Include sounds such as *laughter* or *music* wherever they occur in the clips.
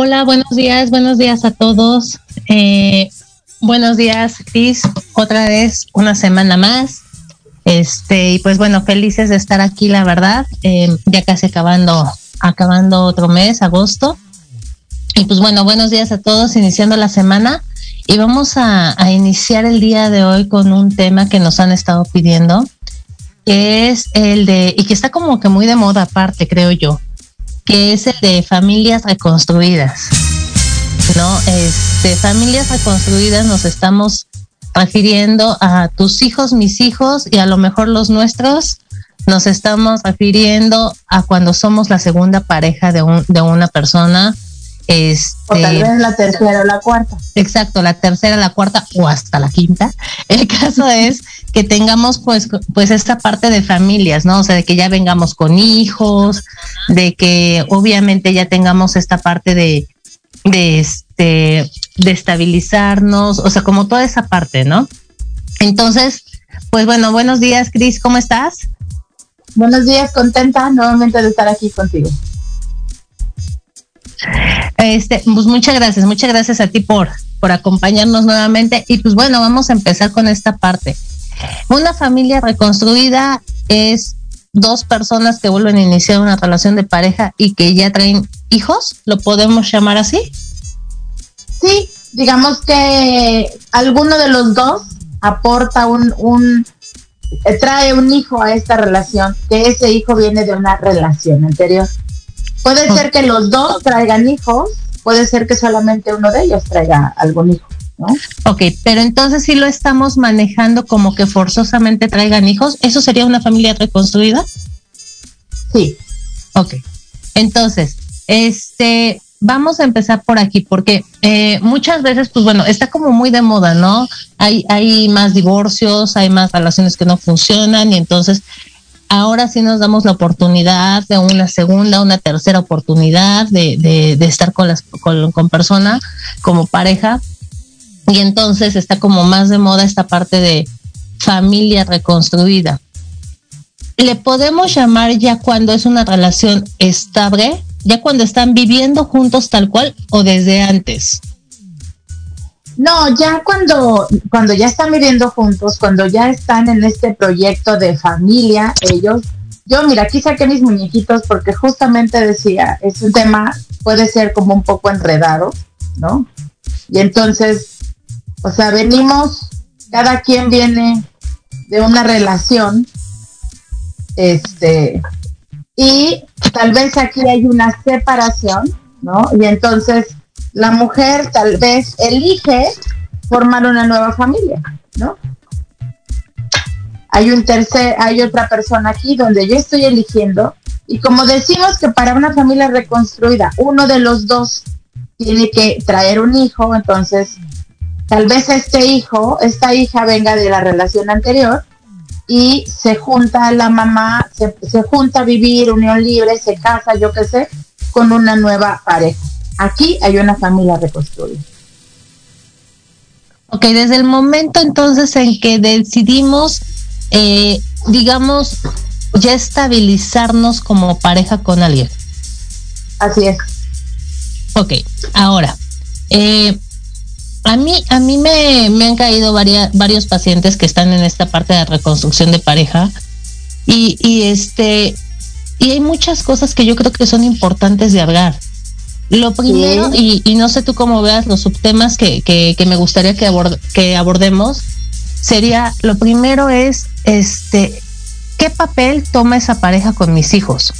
Hola, buenos días, buenos días a todos. Eh, buenos días, Cris, otra vez una semana más. Este, y pues bueno, felices de estar aquí, la verdad. Eh, ya casi acabando, acabando otro mes, agosto. Y pues bueno, buenos días a todos, iniciando la semana. Y vamos a, a iniciar el día de hoy con un tema que nos han estado pidiendo, que es el de, y que está como que muy de moda aparte, creo yo, que es el de familias reconstruidas. ¿No? Este, familias reconstruidas nos estamos refiriendo a tus hijos, mis hijos y a lo mejor los nuestros. Nos estamos refiriendo a cuando somos la segunda pareja de, un, de una persona. Este, o tal vez la tercera o la cuarta. Exacto, la tercera, la cuarta o hasta la quinta. El caso *laughs* es que tengamos pues, pues esta parte de familias, ¿no? O sea, de que ya vengamos con hijos, de que obviamente ya tengamos esta parte de, de este, de estabilizarnos, o sea, como toda esa parte, ¿no? Entonces, pues bueno, buenos días, Cris, ¿cómo estás? Buenos días, contenta nuevamente de estar aquí contigo. Este, pues muchas gracias, muchas gracias a ti por, por acompañarnos nuevamente. Y pues bueno, vamos a empezar con esta parte. Una familia reconstruida es dos personas que vuelven a iniciar una relación de pareja y que ya traen hijos, ¿lo podemos llamar así? Sí, digamos que alguno de los dos aporta un, un trae un hijo a esta relación, que ese hijo viene de una relación anterior. Puede ser que los dos traigan hijos, puede ser que solamente uno de ellos traiga algún hijo. ¿no? Ok, pero entonces si lo estamos manejando como que forzosamente traigan hijos, ¿eso sería una familia reconstruida? Sí. Ok, entonces, este, vamos a empezar por aquí, porque eh, muchas veces, pues bueno, está como muy de moda, ¿no? Hay, hay más divorcios, hay más relaciones que no funcionan y entonces ahora sí nos damos la oportunidad de una segunda, una tercera oportunidad de, de, estar con las con, con persona como pareja y entonces está como más de moda esta parte de familia reconstruida. ¿Le podemos llamar ya cuando es una relación estable? ¿Ya cuando están viviendo juntos tal cual o desde antes? No, ya cuando, cuando ya están viviendo juntos, cuando ya están en este proyecto de familia, ellos, yo mira, aquí saqué mis muñequitos porque justamente decía, es un tema, puede ser como un poco enredado, ¿no? Y entonces, o sea, venimos, cada quien viene de una relación, este, y tal vez aquí hay una separación, ¿no? Y entonces la mujer tal vez elige formar una nueva familia, ¿no? Hay un tercer, hay otra persona aquí donde yo estoy eligiendo y como decimos que para una familia reconstruida uno de los dos tiene que traer un hijo, entonces tal vez este hijo, esta hija venga de la relación anterior y se junta la mamá, se, se junta a vivir unión libre, se casa, yo qué sé, con una nueva pareja. Aquí hay una familia reconstruida. Ok, desde el momento entonces en que decidimos, eh, digamos, ya estabilizarnos como pareja con alguien. Así es. Ok, ahora, eh, a mí, a mí me, me han caído varios pacientes que están en esta parte de reconstrucción de pareja Y, y este, y hay muchas cosas que yo creo que son importantes de hablar. Lo primero, y, y, no sé tú cómo veas los subtemas que, que, que me gustaría que, que abordemos, sería, lo primero es, este, ¿qué papel toma esa pareja con mis hijos?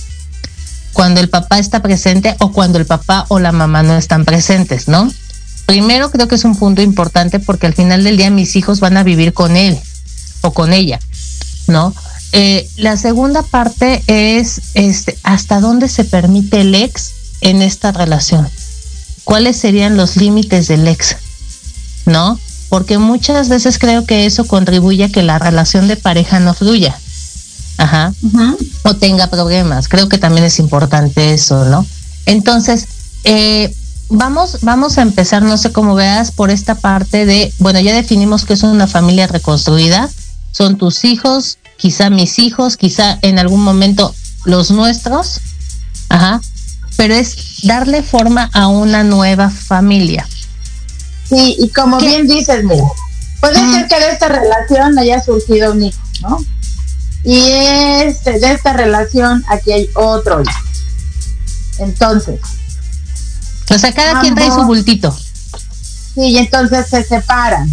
Cuando el papá está presente o cuando el papá o la mamá no están presentes, ¿no? Primero creo que es un punto importante porque al final del día mis hijos van a vivir con él o con ella, ¿no? Eh, la segunda parte es este, hasta dónde se permite el ex en esta relación. ¿Cuáles serían los límites del ex? ¿No? Porque muchas veces creo que eso contribuye a que la relación de pareja no fluya. Ajá. O tenga problemas. Creo que también es importante eso, ¿no? Entonces, eh, vamos, vamos a empezar, no sé cómo veas, por esta parte de, bueno, ya definimos que es una familia reconstruida. Son tus hijos, quizá mis hijos, quizá en algún momento los nuestros. Ajá pero es darle forma a una nueva familia. Sí, y como bien dices, mira, puede ser que de esta relación haya surgido un hijo, ¿no? Y este, de esta relación aquí hay otro hijo. Entonces. O sea, cada quien trae su bultito. Sí, y entonces se separan.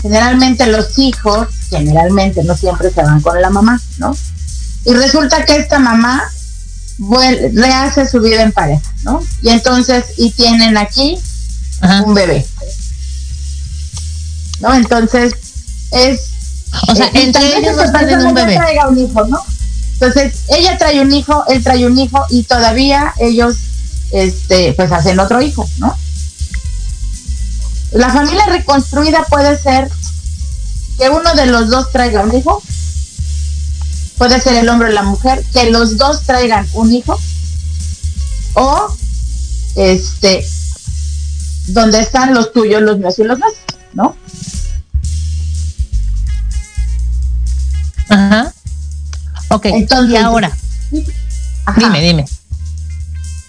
Generalmente los hijos, generalmente, no siempre se van con la mamá, ¿no? Y resulta que esta mamá rehace su vida en pareja, ¿no? Y entonces, y tienen aquí un bebé. ¿No? Entonces, es... O sea, eh, entre ellos tienen un bebé. Traiga un hijo, ¿no? Entonces, ella trae un hijo, él trae un hijo y todavía ellos, este, pues hacen otro hijo, ¿no? La familia reconstruida puede ser que uno de los dos traiga un hijo puede ser el hombre o la mujer, que los dos traigan un hijo, o este, donde están los tuyos, los míos y los nuestros, ¿no? Ajá. Ok, Entonces, y ahora, dime, dime.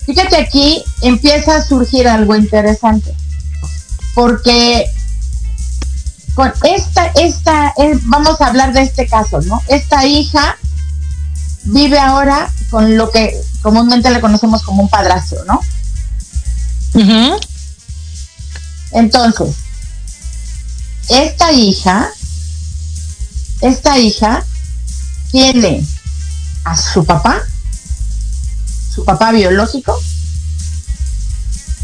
Fíjate aquí empieza a surgir algo interesante, porque con esta, esta, eh, vamos a hablar de este caso, ¿no? Esta hija vive ahora con lo que comúnmente le conocemos como un padrastro, ¿no? Entonces, esta hija, esta hija tiene a su papá, su papá biológico,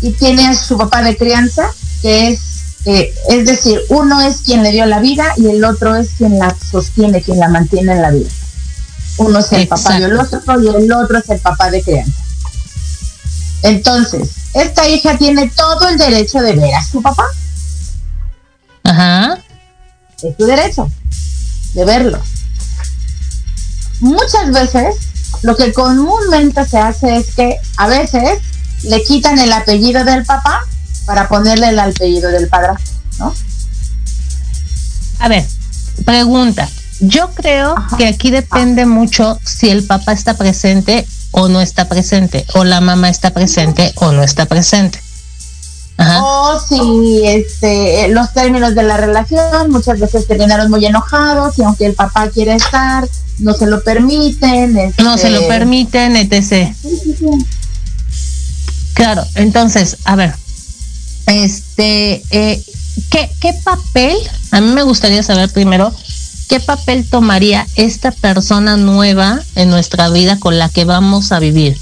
y tiene a su papá de crianza, que es eh, es decir, uno es quien le dio la vida y el otro es quien la sostiene, quien la mantiene en la vida. Uno es el papá biológico y el otro es el papá de crianza. Entonces, esta hija tiene todo el derecho de ver a su papá. Ajá. Es su derecho de verlo. Muchas veces lo que comúnmente se hace es que a veces le quitan el apellido del papá para ponerle el apellido del padre, ¿no? A ver, pregunta. Yo creo que aquí depende mucho si el papá está presente o no está presente, o la mamá está presente o no está presente. O si este, los términos de la relación muchas veces terminaron muy enojados y aunque el papá quiere estar, no se lo permiten. No se lo este, permiten, etc. Claro, entonces, a ver, este, eh, ¿qué, ¿qué papel? A mí me gustaría saber primero qué papel tomaría esta persona nueva en nuestra vida con la que vamos a vivir.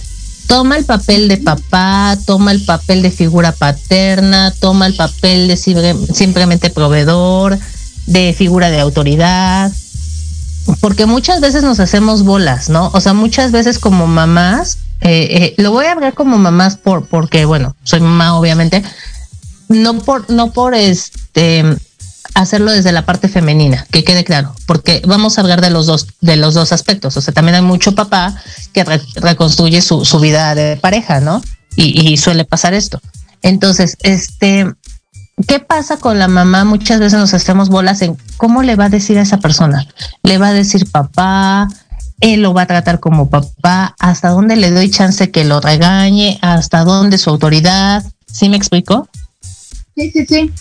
Toma el papel de papá, toma el papel de figura paterna, toma el papel de simplemente proveedor, de figura de autoridad, porque muchas veces nos hacemos bolas, ¿no? O sea, muchas veces como mamás, eh, eh, lo voy a hablar como mamás por, porque, bueno, soy mamá obviamente, no por, no por este hacerlo desde la parte femenina, que quede claro, porque vamos a hablar de los dos, de los dos aspectos. O sea, también hay mucho papá que reconstruye su, su, vida de pareja, ¿no? Y, y, suele pasar esto. Entonces, este, ¿qué pasa con la mamá? Muchas veces nos hacemos bolas en cómo le va a decir a esa persona. Le va a decir papá, él lo va a tratar como papá, hasta dónde le doy chance que lo regañe, hasta dónde su autoridad. ¿Sí me explico? Sí, sí, sí.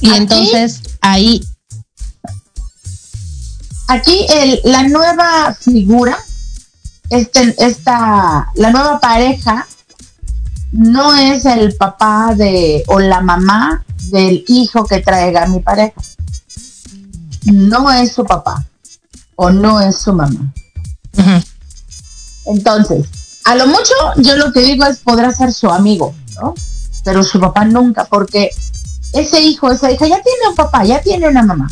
Y entonces ahí. aquí el, la nueva figura, este, esta, la nueva pareja no es el papá de o la mamá del hijo que traiga mi pareja. No es su papá o no es su mamá. Entonces, a lo mucho yo lo que digo es podrá ser su amigo, ¿no? Pero su papá nunca, porque ese hijo, esa hija ya tiene un papá, ya tiene una mamá.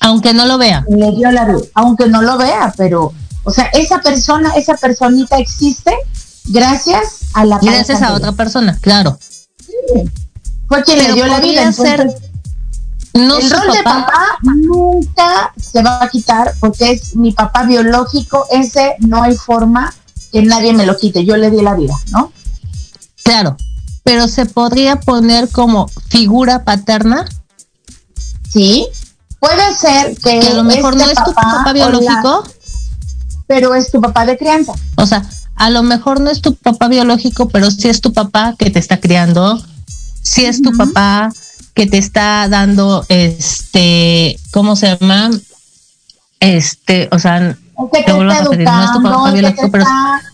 Aunque no lo vea. Le dio la aunque no lo vea, pero, o sea, esa persona, esa personita existe gracias a la Gracias a otra persona, claro. Fue quien le dio la vida. Ser no el rol de papá nunca se va a quitar porque es mi papá biológico, ese no hay forma que nadie me lo quite, yo le di la vida, ¿no? Claro, pero se podría poner como figura paterna. Sí, puede ser que, a lo mejor no este es tu papá biológico, pero es tu papá de crianza. O sea, a lo mejor no es tu papá biológico, pero sí es tu papá que te está criando, sí es tu papá que te está dando, este, ¿cómo se llama? Este, o sea, te, vuelvo a repetir, no es tu papá biológico, pero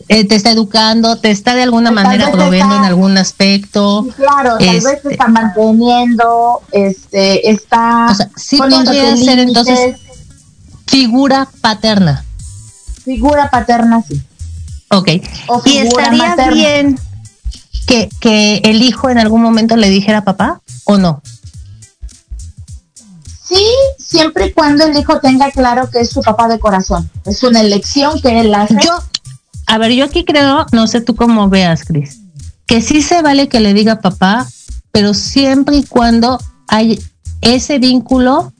eh, te está educando, te está de alguna manera promoviendo en algún aspecto. Claro, tal vez te este está manteniendo, este, está. O sea, sí podría ser entonces figura paterna. Figura paterna, sí. Ok. ¿Y estaría bien que, que el hijo en algún momento le dijera papá o no? Sí, siempre y cuando el hijo tenga claro que es su papá de corazón. Es una elección que él hace. Yo, a ver, yo aquí creo, no sé tú cómo veas, Cris, que sí se vale que le diga papá, pero siempre y cuando hay ese vínculo,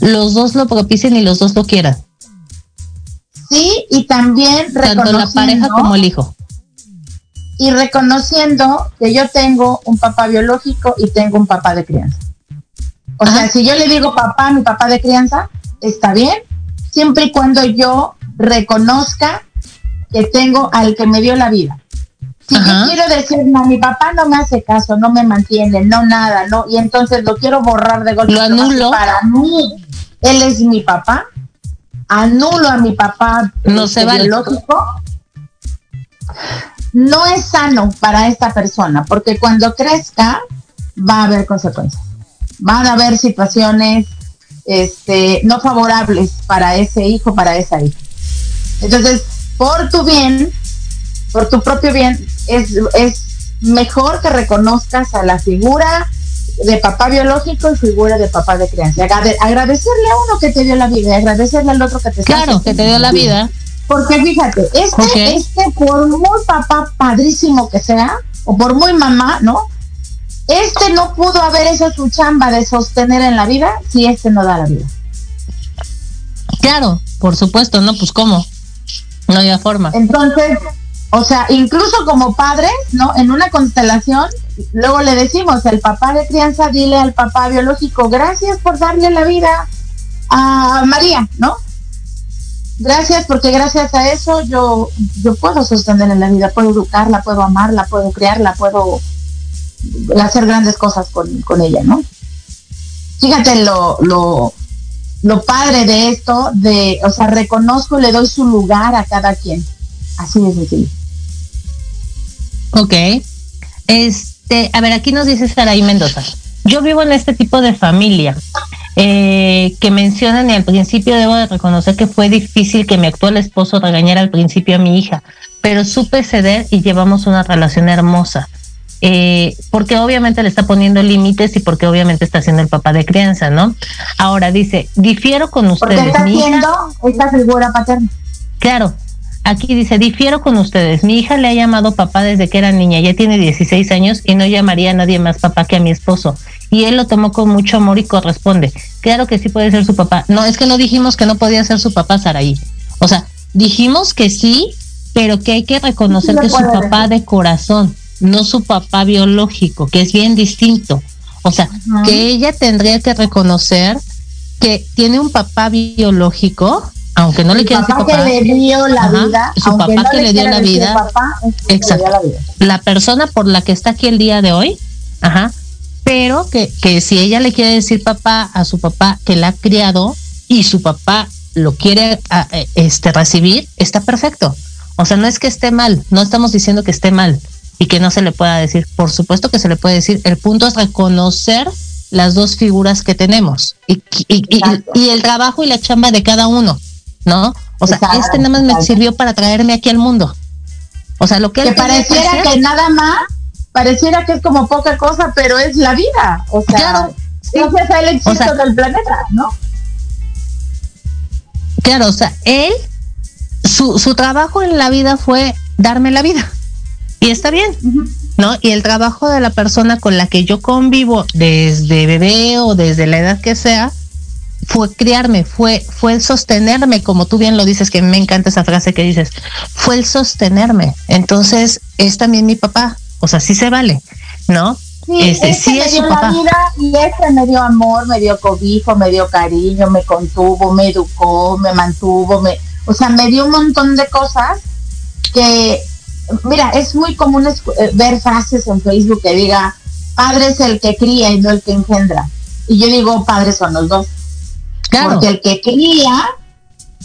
los dos lo propicien y los dos lo quieran. Sí, y también tanto la pareja como el hijo. Y reconociendo que yo tengo un papá biológico y tengo un papá de crianza. O sea, si yo le digo papá, mi papá de crianza, está bien, siempre y cuando yo reconozca que tengo al que me dio la vida. Si yo quiero decir, no, mi papá no me hace caso, no me mantiene, no nada, no, y entonces lo quiero borrar de golpe. Lo anulo. Para mí, él es mi papá, anulo a mi papá no este, se biológico, no es sano para esta persona, porque cuando crezca va a haber consecuencias. Van a haber situaciones este, no favorables para ese hijo, para esa hija. Entonces, por tu bien, por tu propio bien, es, es mejor que reconozcas a la figura de papá biológico y figura de papá de crianza. agradecerle a uno que te dio la vida agradecerle al otro que te Claro, que te dio la vida. Porque fíjate, este, este, por muy papá padrísimo que sea, o por muy mamá, ¿no? Este no pudo haber hecho su chamba de sostener en la vida si este no da la vida. Claro, por supuesto, ¿no? Pues cómo. No había forma. Entonces, o sea, incluso como padres, ¿no? En una constelación, luego le decimos, el papá de crianza, dile al papá biológico, gracias por darle la vida a María, ¿no? Gracias porque gracias a eso yo, yo puedo sostener en la vida, puedo educarla, puedo amarla, puedo criarla, puedo hacer grandes cosas con, con ella, ¿no? Fíjate lo, lo, padre de esto, de, o sea, reconozco, le doy su lugar a cada quien. Así es sencillo. Ok. Este, a ver, aquí nos dice Saraí Mendoza. Yo vivo en este tipo de familia eh, que mencionan y al principio debo de reconocer que fue difícil que mi actual esposo regañara al principio a mi hija, pero supe ceder y llevamos una relación hermosa. Eh, porque obviamente le está poniendo límites y porque obviamente está siendo el papá de crianza, ¿no? Ahora dice, difiero con ustedes. Porque está siendo esta figura paterna. Claro, Aquí dice, difiero con ustedes. Mi hija le ha llamado papá desde que era niña, ya tiene 16 años y no llamaría a nadie más papá que a mi esposo. Y él lo tomó con mucho amor y corresponde. Claro que sí puede ser su papá. No, es que no dijimos que no podía ser su papá, Saraí. O sea, dijimos que sí, pero que hay que reconocer que es su papá de corazón, no su papá biológico, que es bien distinto. O sea, que ella tendría que reconocer que tiene un papá biológico aunque no le quiera decir papá, que le dio la vida, su papá que le dio la vida, exacto, la, persona por la que está aquí el día de hoy, ajá, pero que, que si ella le quiere decir papá a su papá que la ha criado y su papá lo quiere este, recibir, está perfecto. O sea, no es que esté mal, no estamos diciendo que esté mal y que no se le pueda decir. Por supuesto que se le puede decir. El punto es reconocer las dos figuras que tenemos y, y, el trabajo y la chamba de cada uno, ¿no? O sea, este nada más me sirvió para traerme aquí al mundo. O sea, lo que, que pareciera que, nada más, pareciera que es como poca cosa, pero es la vida. O sea, claro, gracias a él existe del planeta, ¿no? Claro, o sea, él, su, su trabajo en la vida fue darme la vida. Y está bien, ¿no? Y el trabajo de la persona con la que yo convivo desde bebé o desde la edad que sea, fue criarme, fue, fue el sostenerme, como tú bien lo dices, que me encanta esa frase que dices, fue el sostenerme. Entonces, es también mi papá, o sea, sí se vale, ¿no? Sí, este, sí es su papá. y este me dio amor, me dio cobijo, me dio cariño, me contuvo, me educó, me mantuvo, me, o sea, me dio un montón de cosas que, mira, es muy común eh, ver frases en Facebook que diga, padre es el que cría y no el que engendra. Y yo digo, padres son los dos. Porque el que cría,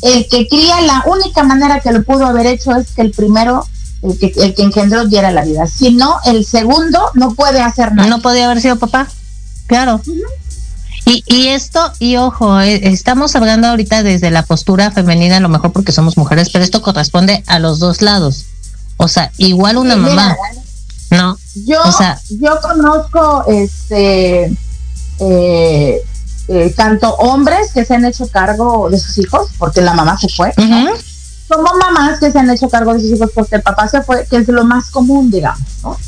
el que cría, la única manera que lo pudo haber hecho es que el primero, el que, el que engendró, diera la vida. Si no, el segundo no puede hacer nada. No podía haber sido papá. Claro. Y, y esto, y ojo, eh, estamos hablando ahorita desde la postura femenina, a lo mejor porque somos mujeres, pero esto corresponde a los dos lados. O sea, igual una mamá. no. Yo, o sea, yo conozco este eh, eh, tanto hombres que se han hecho cargo de sus hijos, porque la mamá se fue, como mamás que se han hecho cargo de sus hijos porque el papá se fue, que es lo más común, digamos,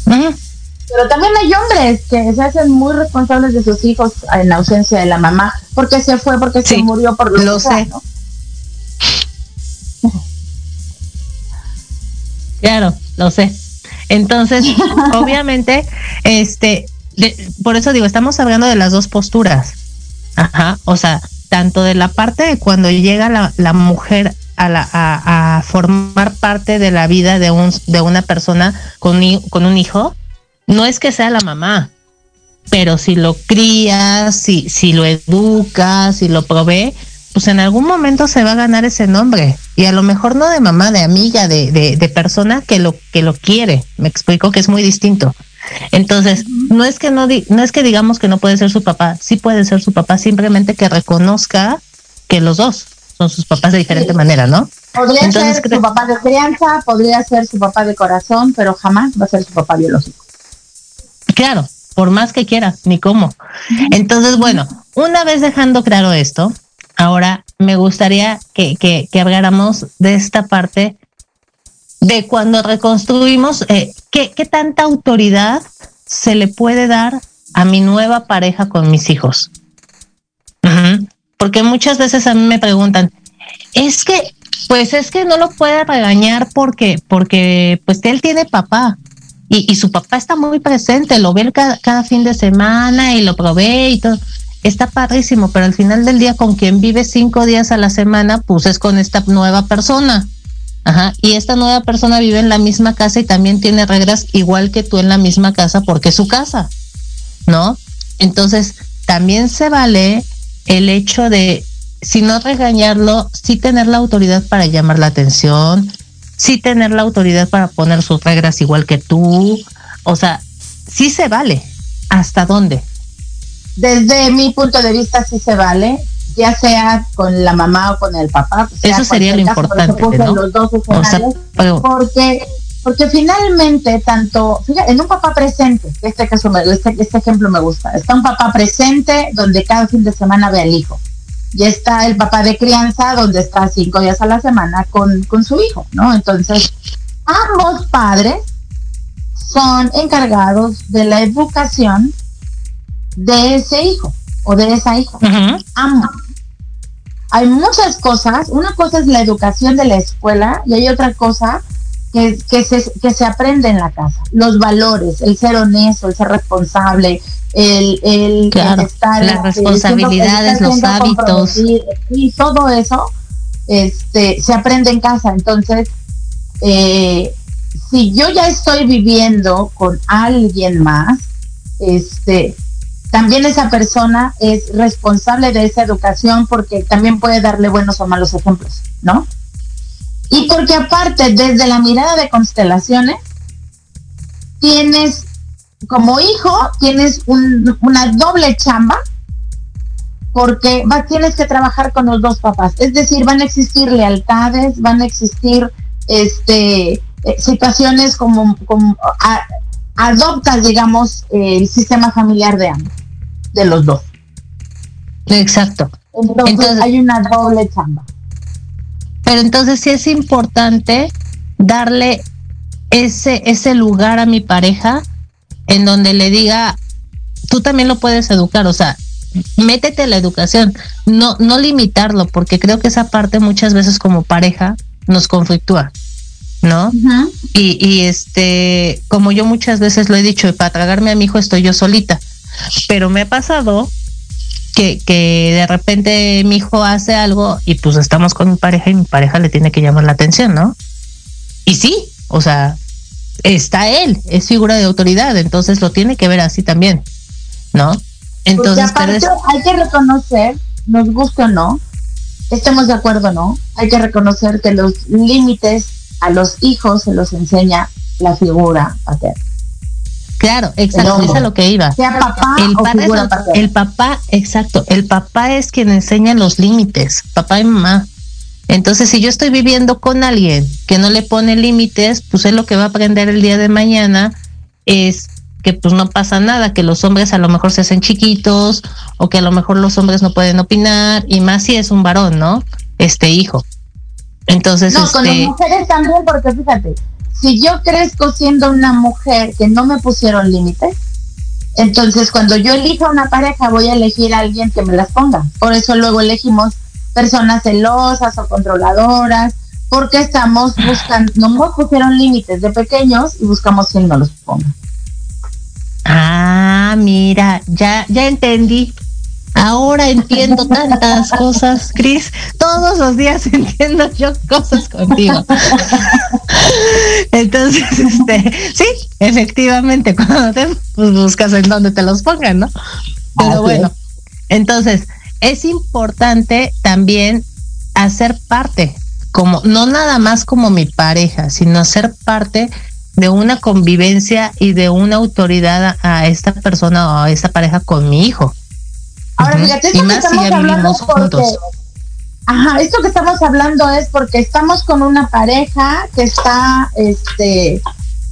Pero también hay hombres que se hacen muy responsables de sus hijos en la ausencia de la mamá, porque se fue, porque se murió, por lo, sé. Claro, lo sé. Entonces, *laughs* obviamente, este, por eso digo, estamos hablando de las dos posturas. Ajá, o sea, tanto de la parte de cuando llega la, la mujer a, la, a, formar parte de la vida de, un, de una persona con, con un hijo, no es que sea la mamá, pero si lo crías, si, si lo educas, si lo provee, pues en algún momento se va a ganar ese nombre. Y a lo mejor no de mamá, de amiga, de, de, de persona que lo, que lo quiere. Me explico que es muy distinto. Entonces, no es que no, no es que digamos que no puede ser su papá, sí puede ser su papá, simplemente que reconozca que los dos son sus papás de diferente manera, ¿no? Podría ser su papá de crianza, podría ser su papá de corazón, pero jamás va a ser su papá biológico. Claro, por más que quiera, ni cómo. Entonces, bueno, una vez dejando claro esto, ahora me gustaría que, que, habláramos de esta parte de cuando reconstruimos, eh, ¿qué, tanta autoridad se le puede dar a mi nueva pareja con mis hijos? Porque muchas veces a mí me preguntan, es que, pues es que no lo puede regañar porque, porque, pues él tiene papá. Y, su papá está muy presente, lo ve cada, cada fin de semana y lo provee y todo está padrísimo, pero al final del día con quien vive cinco días a la semana, pues es con esta nueva persona. Ajá, y esta nueva persona vive en la misma casa y también tiene reglas igual que tú en la misma casa porque es su casa, ¿no? Entonces, también se vale el hecho de, si no regañarlo, sí tener la autoridad para llamar la atención, sí tener la autoridad para poner sus reglas igual que tú, o sea, sí se vale. ¿Hasta dónde? Desde mi punto de vista sí se vale, ya sea con la mamá o con el papá. Eso sería lo importante, ¿no? Los dos porque porque finalmente tanto fíjate, en un papá presente, este caso este, este ejemplo me gusta, está un papá presente donde cada fin de semana ve al hijo. Y está el papá de crianza donde está cinco días a la semana con, con su hijo, ¿no? Entonces, ambos padres son encargados de la educación de ese hijo o de esa hija. Ambos hay muchas cosas. Una cosa es la educación de la escuela y hay otra cosa que, que, se, que se aprende en la casa. Los valores, el ser honesto, el ser responsable, el, el, estar... Las responsabilidades, los hábitos. Y todo eso este, se aprende en casa. Entonces, eh, si yo ya estoy viviendo con alguien más, este, también esa persona es responsable de esa educación porque también puede darle buenos o malos ejemplos, ¿no? Y porque aparte, desde la mirada de constelaciones, tienes como hijo, tienes una doble chamba porque va, tienes que trabajar con los dos papás. Es decir, van a existir lealtades, van a existir este, eh, situaciones como, como adoptas, digamos, el sistema familiar de ambos, de los dos. Exacto. Entonces, hay una doble chamba. Pero entonces sí es importante darle ese, ese lugar a mi pareja en donde le diga, tú también lo puedes educar, o sea, métete a la educación, no, no limitarlo, porque creo que esa parte muchas veces como pareja nos conflictúa, ¿no? y, y este, como yo muchas veces lo he dicho, para tragarme a mi hijo estoy yo solita, pero me ha pasado que, que de repente mi hijo hace algo y pues estamos con mi pareja y mi pareja le tiene que llamar la atención, ¿no? Y sí, o sea, está él, es figura de autoridad, entonces lo tiene que ver así también, ¿no? Entonces, hay que reconocer, nos gusta o no, estemos de acuerdo o no, hay que reconocer que los límites a los hijos se los enseña la figura paterna. Claro, exacto, es a lo que iba. Sea papá el, o figura el papá, exacto, el papá es quien enseña los límites, papá y mamá. Entonces, si yo estoy viviendo con alguien que no le pone límites, pues es lo que va a aprender el día de mañana es que pues no pasa nada, que los hombres a lo mejor se hacen chiquitos o que a lo mejor los hombres no pueden opinar y más si es un varón, ¿no? Este hijo. Entonces, no, con las este mujeres también, porque fíjate, si yo crezco siendo una mujer que no me pusieron límites, entonces cuando yo elija una pareja voy a elegir a alguien que me las ponga. Por eso luego elegimos personas celosas o controladoras, porque estamos buscando, no nos pusieron límites de pequeños y buscamos quien no los ponga. Ah, mira, ya, ya entendí. Ahora entiendo tantas cosas, Cris. Todos los días *laughs* entiendo yo cosas contigo. Entonces, este, sí, efectivamente, cuando te pues, buscas en donde te los pongan, ¿no? Pero bueno, entonces, es importante también hacer parte, como, no nada más como mi pareja, sino ser parte de una convivencia y de una autoridad a, esta persona o a esta pareja con mi hijo. Ahora, fíjate, esto que estamos hablando juntos. Ajá, esto que estamos hablando es porque estamos con una pareja que está, este,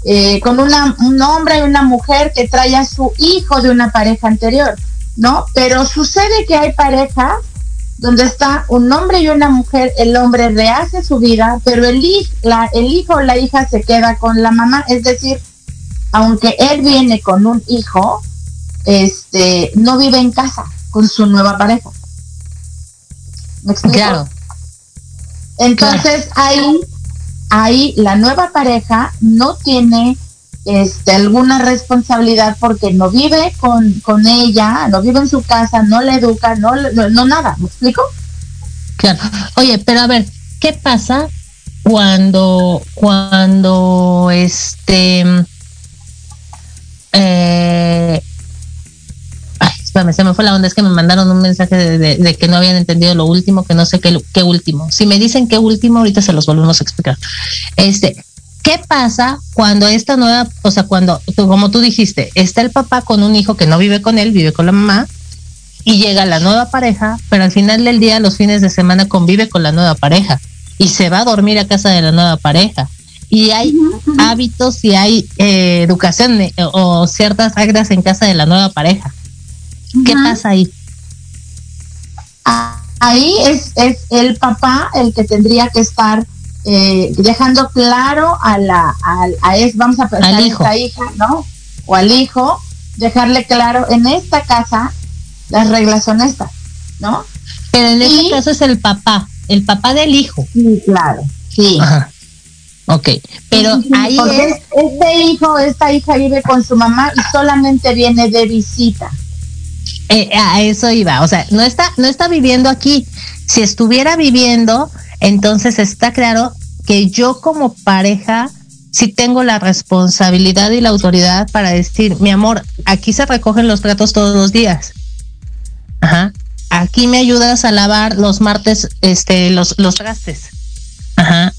eh, con una, un hombre y una mujer que trae a su hijo de una pareja anterior, ¿no? Pero sucede que hay parejas donde está un hombre y una mujer, el hombre rehace su vida, pero el, la, el hijo o la hija se queda con la mamá, es decir, aunque él viene con un hijo, este, no vive en casa con su nueva pareja. ¿Me explico? Claro. Entonces ahí, ahí la nueva pareja no tiene este, alguna responsabilidad porque no vive con, con ella, no vive en su casa, no le educa, no, no, nada, ¿me explico? Claro. Oye, pero a ver, ¿qué pasa cuando, cuando este, eh, espérame, se me fue la onda, es que me mandaron un mensaje de, que no habían entendido lo último, que no sé qué, qué último. Si me dicen qué último, ahorita se los volvemos a explicar. Este, ¿Qué pasa cuando esta nueva, o sea, cuando, como tú dijiste, está el papá con un hijo que no vive con él, vive con la mamá, y llega la nueva pareja, pero al final del día, los fines de semana convive con la nueva pareja y se va a dormir a casa de la nueva pareja. Y hay hábitos y hay eh, educación eh, o ciertas reglas en casa de la nueva pareja. ¿Qué pasa ahí? Ahí es, es el papá el que tendría que estar eh, dejando claro a la, a, es, vamos a pensar a esta hija, ¿no? O al hijo, dejarle claro, en esta casa las reglas son estas, ¿no? Pero en este caso es el papá, el papá del hijo. Sí, claro, sí. Ok, pero ahí es... Este hijo, esta hija vive con su mamá y solamente viene de visita. Eh, a eso iba, o sea, no está, no está viviendo aquí. Si estuviera viviendo, entonces está claro que yo como pareja sí tengo la responsabilidad y la autoridad para decir, mi amor, aquí se recogen los platos todos los días. Ajá. Aquí me ayudas a lavar los martes, este, los, los trastes. Ajá.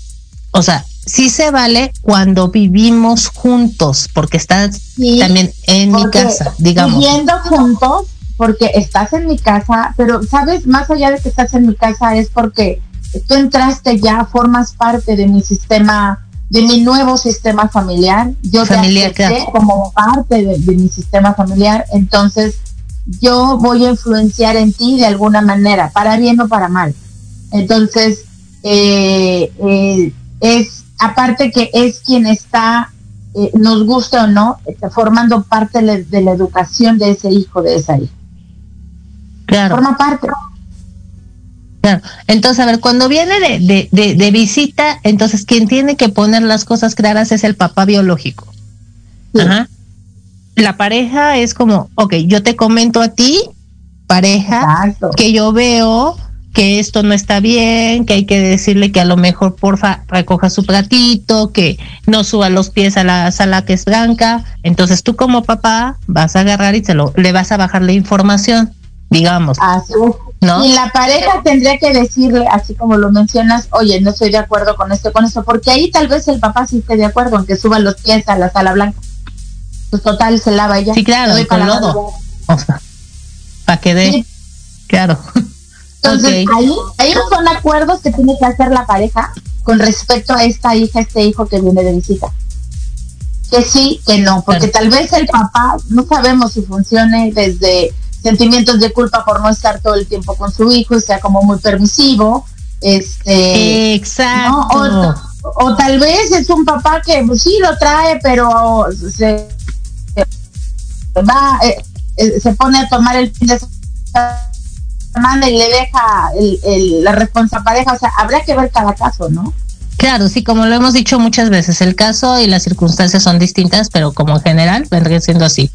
O sea, sí se vale cuando vivimos juntos, porque estás también en mi casa, digamos. Viviendo juntos, porque estás en mi casa, pero sabes, más allá de que estás en mi casa es porque tú entraste ya, formas parte de mi sistema, de mi nuevo sistema familiar. Yo familiar, te como parte de, mi sistema familiar, entonces yo voy a influenciar en ti de alguna manera, para bien o para mal. Entonces, eh, eh, es aparte que es quien está, eh, nos guste o no, formando parte de la educación de ese hijo, de esa hija. Claro. Forma parte. Claro. Entonces, a ver, cuando viene de, de, de, visita, entonces quien tiene que poner las cosas claras es el papá biológico. Ajá. La pareja es como, ok, yo te comento a ti, pareja, que yo veo que esto no está bien, que hay que decirle que a lo mejor porfa recoja su platito, que no suba los pies a la sala que es blanca. Entonces tú como papá vas a agarrar y se lo, le vas a bajar la información, digamos. Así ¿no? Y la pareja tendría que decirle, así como lo mencionas, oye, no estoy de acuerdo con esto, con esto, porque ahí tal vez el papá sí esté de acuerdo en que suba los pies a la sala blanca. Pues total, se lava ella. Sí, claro, con lodo. O sea, para que dé. Claro. Entonces, ahí, ahí son acuerdos que tiene que hacer la pareja con respecto a esta hija, este hijo que viene de visita. Que sí, que no, porque tal vez el papá, no sabemos si funcione desde sentimientos de culpa por no estar todo el tiempo con su hijo y sea como muy permisivo. Este, Exacto. O, tal vez es un papá que pues, sí lo trae, pero se, va, eh, eh, se pone a tomar el fin de semana y le deja el, la responsabilidad pareja, o sea, habrá que ver cada caso, ¿no? Claro, sí, como lo hemos dicho muchas veces, el caso y las circunstancias son distintas, pero como en general vendría siendo así.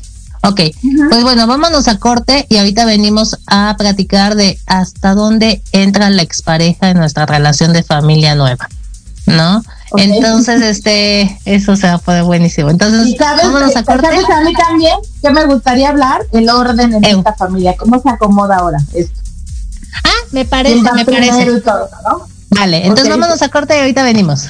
Ok, pues bueno, vámonos a corte y ahorita venimos a platicar de hasta dónde entra la expareja en nuestra relación de familia nueva, ¿no? Entonces, *laughs* este, eso se va a poder buenísimo. Entonces, vámonos a corte. ¿sabes a mí también que me gustaría hablar? El orden en esta familia, ¿cómo se acomoda ahora esto? Ah, me parece, me parece. Vale, entonces vámonos a corte y ahorita venimos.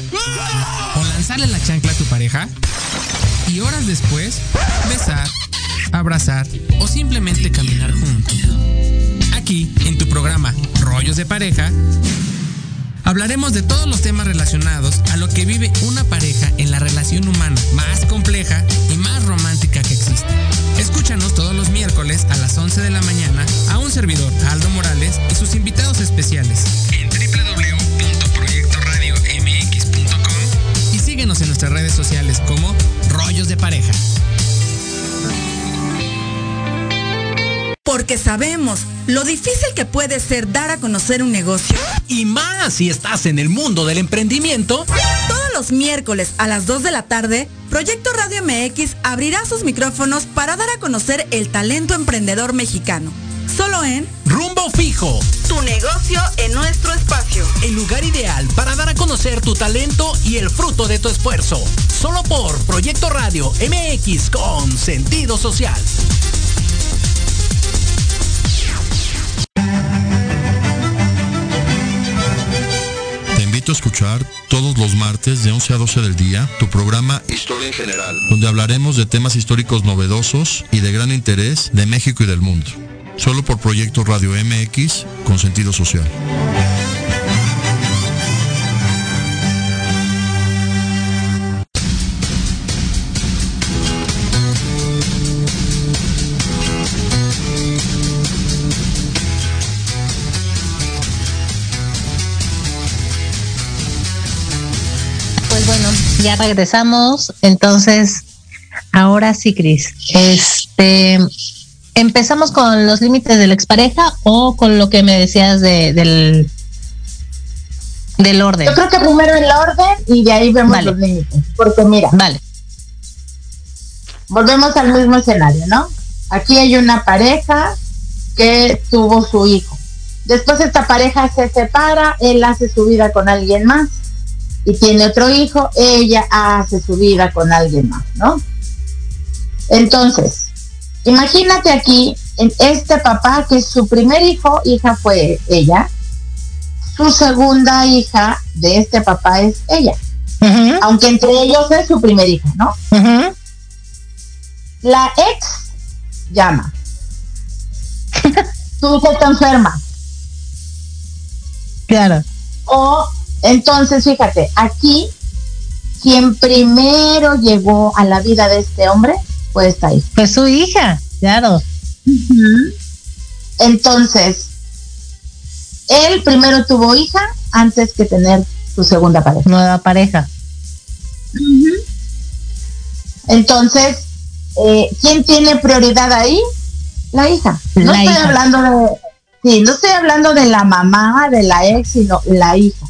o lanzarle la chancla a tu pareja? Y horas después, besar, abrazar o simplemente caminar juntos aquí, en tu programa Rollos de Pareja, hablaremos de todos los temas relacionados a lo que vive una pareja en la relación humana más compleja y más romántica que existe. Escúchanos todos los miércoles a las 11 de la mañana a un servidor, Aldo Morales, y sus invitados especiales síguenos en nuestras redes sociales como Rollos de Pareja. porque sabemos lo difícil que puede ser dar a conocer un negocio. Y más si estás en el mundo del emprendimiento. Todos los miércoles a las 2 de la tarde, Proyecto Radio MX abrirá sus micrófonos para dar a conocer el talento emprendedor mexicano. Solo en Rumbo Fijo. Tu negocio en nuestro espacio. El lugar ideal para dar a conocer tu talento y el fruto de tu esfuerzo. Solo por Proyecto Radio MX con sentido social. Te invito a escuchar todos los martes de 11 a 12 del día tu programa Historia en General, donde hablaremos de temas históricos novedosos y de gran interés de México y del mundo. Solo por Proyecto Radio MX con sentido social. Pues bueno, ya regresamos. Entonces, ahora sí, Cris. Este, empezamos con los límites de la expareja o con lo que me decías de, del del orden. Yo creo que primero el orden y de ahí vemos Vale. los límites. Porque mira, Vale. volvemos al mismo escenario, ¿no? Aquí hay una pareja que tuvo su hijo. Después esta pareja se separa, él hace su vida con alguien más y tiene otro hijo, ella hace su vida con alguien más, ¿no? Entonces, imagínate aquí, en este papá que su primer hijo, hija fue ella, su segunda hija de este papá es ella, aunque entre ellos es su primer hija, ¿no? La ex llama. *laughs* Tu hija está enferma. Claro. O entonces, fíjate, aquí quien primero llegó a la vida de este hombre fue esta hija. Pues su hija, claro. Entonces, él primero tuvo hija antes que tener su segunda pareja. Nueva pareja. Entonces, eh, ¿quién tiene prioridad ahí? La hija. No La estoy hija. hablando de, sí, no estoy hablando de la mamá, de la ex, sino la hija.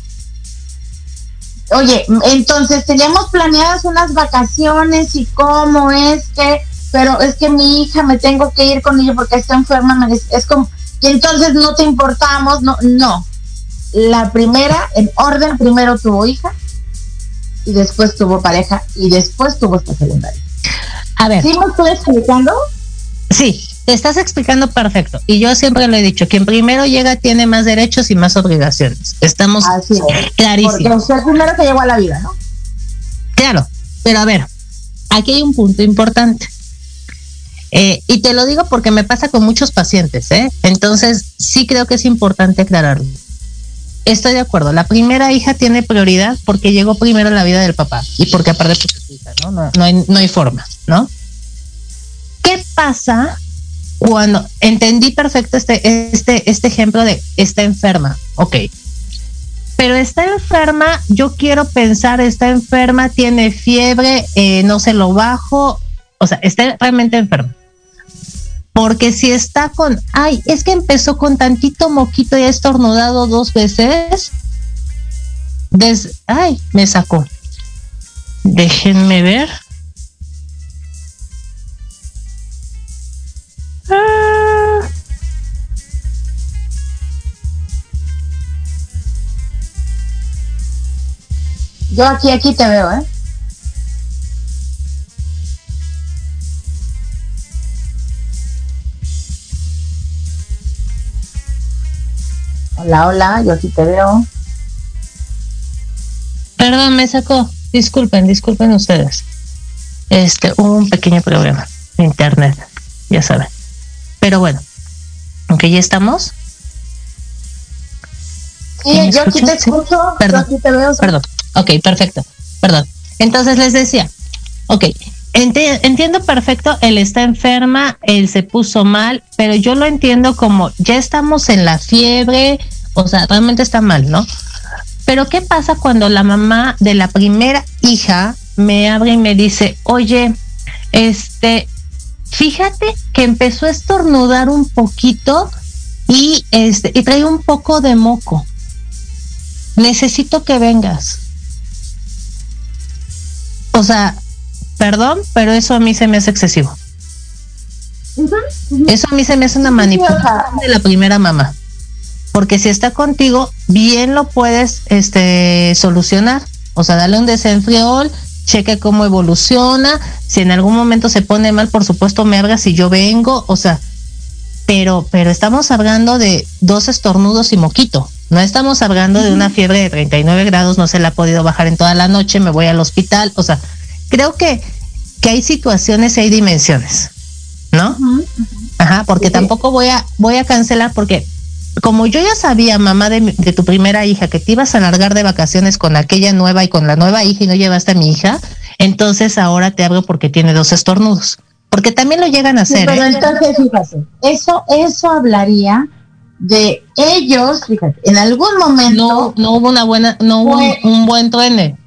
Oye, entonces teníamos planeadas unas vacaciones y cómo es que, pero es que mi hija me tengo que ir con ella porque está enferma, dice- es como, y entonces no te importamos, no, no. La primera, en orden, primero tuvo hija y después tuvo pareja y después tuvo esta segunda hija. A ver, ¿Sí me estoy explicando? sí, te estás explicando perfecto. Y yo siempre lo he dicho, quien primero llega tiene más derechos y más obligaciones. Estamos Así es. Porque clarísimos. fue el primero que llegó a la vida, ¿no? Claro, pero a ver, aquí hay un punto importante. Eh, y te lo digo porque me pasa con muchos pacientes, ¿eh? Entonces, sí creo que es importante aclararlo. Estoy de acuerdo, la primera hija tiene prioridad porque llegó primero a la vida del papá y porque aparte pues, es su hija, ¿no? No, no hay, no hay forma, ¿no? ¿Qué pasa cuando entendí perfecto este, este, este ejemplo de está enferma? Ok, pero está enferma, yo quiero pensar, está enferma, tiene fiebre, eh, no se lo bajo, o sea, está realmente enferma. Porque si está con, ay, es que empezó con tantito moquito y ha estornudado dos veces, ay, me sacó. Déjenme ver. Yo aquí, aquí te veo, ¿eh? Hola, hola, yo aquí te veo. Perdón, me sacó. Disculpen, disculpen ustedes. Este, hubo un pequeño problema de internet, ya saben. Pero bueno, aunque ya estamos. Sí, ¿Me yo aquí te? Sí. escucho, Perdón. yo aquí te veo. Perdón. Ok, perfecto. Perdón. Entonces les decía, ok, enti- entiendo perfecto, él está enferma, él se puso mal, pero yo lo entiendo como ya estamos en la fiebre, o sea, realmente está mal, ¿no? Pero ¿qué pasa cuando la mamá de la primera hija me abre y me dice, oye, este, fíjate que empezó a estornudar un poquito y este, y trae un poco de moco. Necesito que vengas. O sea, perdón, pero eso a mí se me hace excesivo. Eso a mí se me hace una manipulación de la primera mamá. Porque si está contigo, bien lo puedes este, solucionar. O sea, darle un desenfriol, cheque cómo evoluciona. Si en algún momento se pone mal, por supuesto me hablas y yo vengo. O sea, pero, pero estamos hablando de dos estornudos y moquito. No estamos hablando de una fiebre de 39 grados, no se la ha podido bajar en toda la noche, me voy al hospital. O sea, creo que, que hay situaciones y hay dimensiones, ¿no? Ajá, porque tampoco voy a, voy a cancelar porque como yo ya sabía, mamá de, de, tu primera hija, que te ibas a largar de vacaciones con aquella nueva y con la nueva hija y no llevaste a mi hija, entonces ahora te hablo porque tiene dos estornudos. Porque también lo llegan a hacer. pero ¿eh? entonces, fíjate, eso, eso hablaría de ellos, fíjate, en algún momento. No, no hubo una buena, no hubo Fue- un, un buen truene.